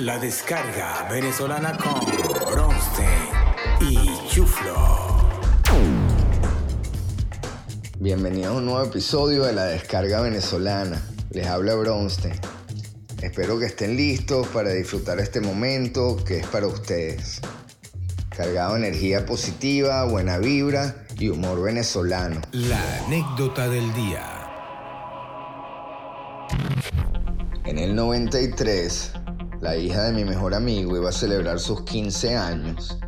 La descarga venezolana con Bronstein y Chuflo. Bienvenidos a un nuevo episodio de La descarga venezolana. Les habla Bronstein. Espero que estén listos para disfrutar este momento que es para ustedes. Cargado de energía positiva, buena vibra y humor venezolano. La anécdota del día. En el 93, la hija de mi mejor amigo iba a celebrar sus 15 años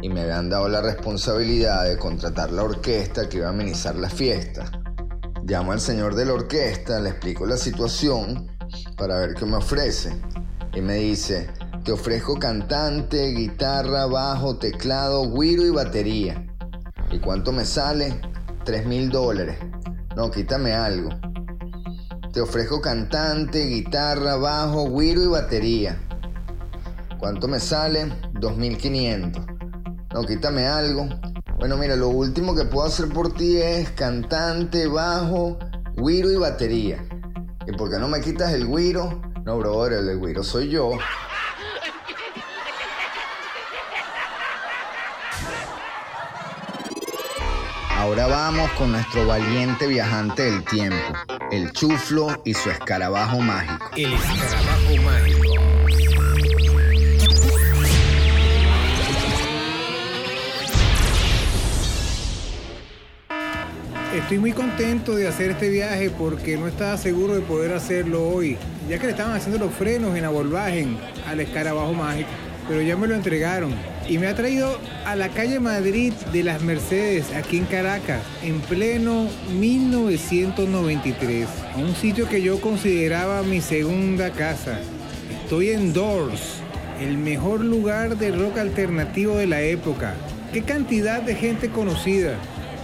y me habían dado la responsabilidad de contratar la orquesta que iba a amenizar la fiesta. Llamo al señor de la orquesta, le explico la situación para ver qué me ofrece. Y me dice, te ofrezco cantante, guitarra, bajo, teclado, guiro y batería. ¿Y cuánto me sale? 3 mil dólares. No, quítame algo. Te ofrezco cantante, guitarra, bajo, guiro y batería. ¿Cuánto me sale? 2.500. No, quítame algo. Bueno, mira, lo último que puedo hacer por ti es cantante, bajo, guiro y batería. ¿Y por qué no me quitas el guiro? No, brother, el guiro soy yo. Ahora vamos con nuestro valiente viajante del tiempo, el chuflo y su escarabajo mágico. El escarabajo mágico. Estoy muy contento de hacer este viaje porque no estaba seguro de poder hacerlo hoy, ya que le estaban haciendo los frenos en la Volkswagen al escarabajo mágico, pero ya me lo entregaron y me ha traído a la calle Madrid de las Mercedes, aquí en Caracas, en pleno 1993, a un sitio que yo consideraba mi segunda casa. Estoy en Doors, el mejor lugar de rock alternativo de la época. Qué cantidad de gente conocida.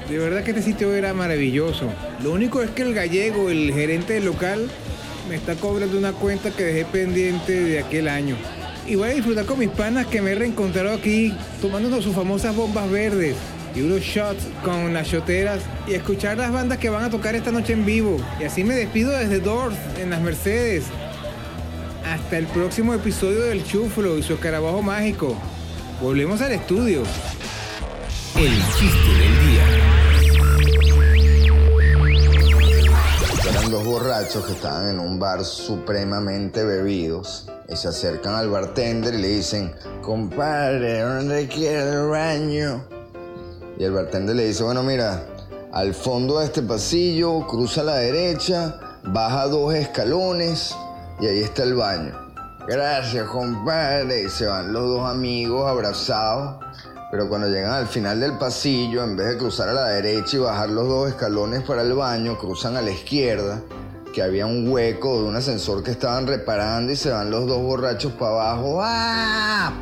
De verdad que este sitio era maravilloso. Lo único es que el gallego, el gerente del local, me está cobrando una cuenta que dejé pendiente de aquel año. Y voy a disfrutar con mis panas que me he reencontrado aquí, tomándonos sus famosas bombas verdes y unos shots con las shoteras y escuchar las bandas que van a tocar esta noche en vivo. Y así me despido desde Dorf, en las Mercedes. Hasta el próximo episodio del Chuflo y su escarabajo mágico. Volvemos al estudio. El chiste del día. Eran dos borrachos que estaban en un bar supremamente bebidos y se acercan al bartender y le dicen, compadre, ¿dónde quiere el baño? Y el bartender le dice, bueno, mira, al fondo de este pasillo, cruza a la derecha, baja dos escalones y ahí está el baño. Gracias, compadre. Y se van los dos amigos abrazados. Pero cuando llegan al final del pasillo, en vez de cruzar a la derecha y bajar los dos escalones para el baño, cruzan a la izquierda, que había un hueco de un ascensor que estaban reparando y se van los dos borrachos para abajo. ¡Ah!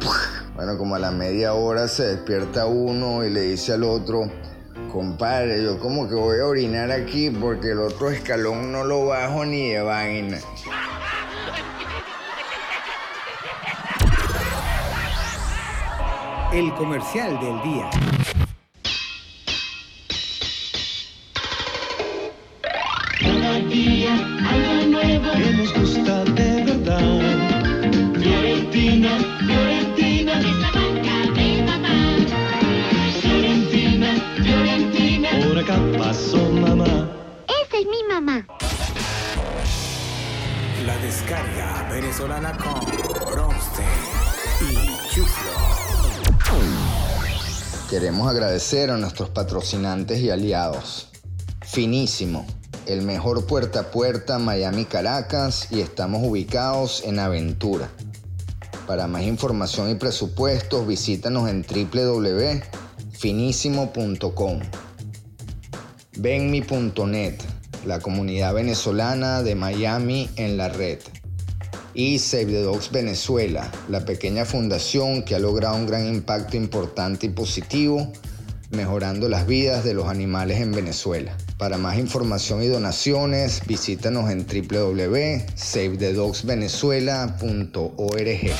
Bueno, como a la media hora se despierta uno y le dice al otro, compadre, yo como que voy a orinar aquí porque el otro escalón no lo bajo ni de vaina. El comercial del día. La descarga venezolana con y Chuflo. Queremos agradecer a nuestros patrocinantes y aliados. Finísimo, el mejor puerta a puerta Miami-Caracas y estamos ubicados en Aventura. Para más información y presupuestos visítanos en www.finísimo.com. Venmi.net, la comunidad venezolana de Miami en la red. Y Save the Dogs Venezuela, la pequeña fundación que ha logrado un gran impacto importante y positivo, mejorando las vidas de los animales en Venezuela. Para más información y donaciones, visítanos en www.savethedogsvenezuela.org.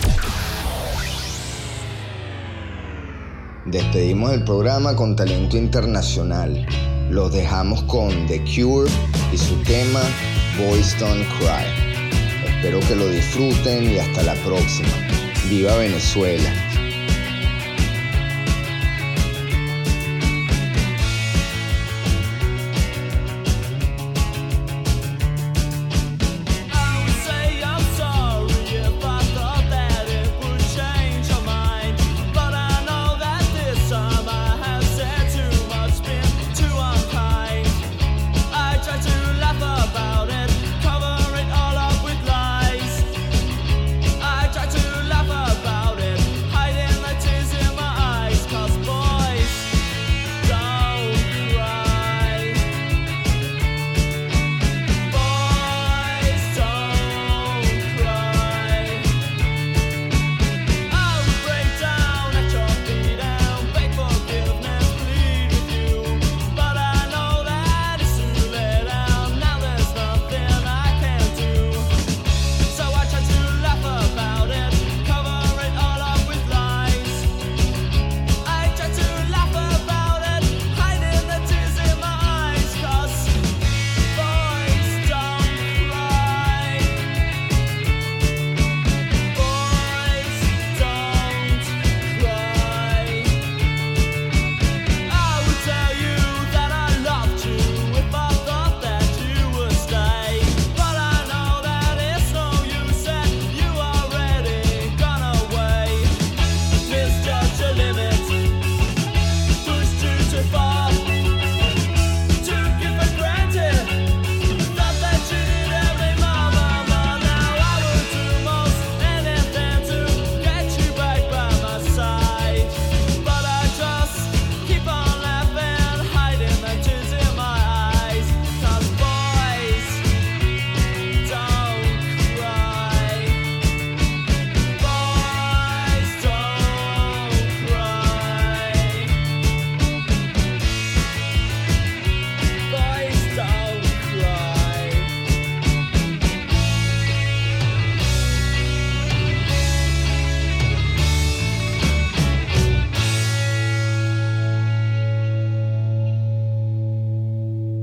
Despedimos el programa con talento internacional. Los dejamos con The Cure y su tema Boys Don't Cry. Espero que lo disfruten y hasta la próxima. Viva Venezuela.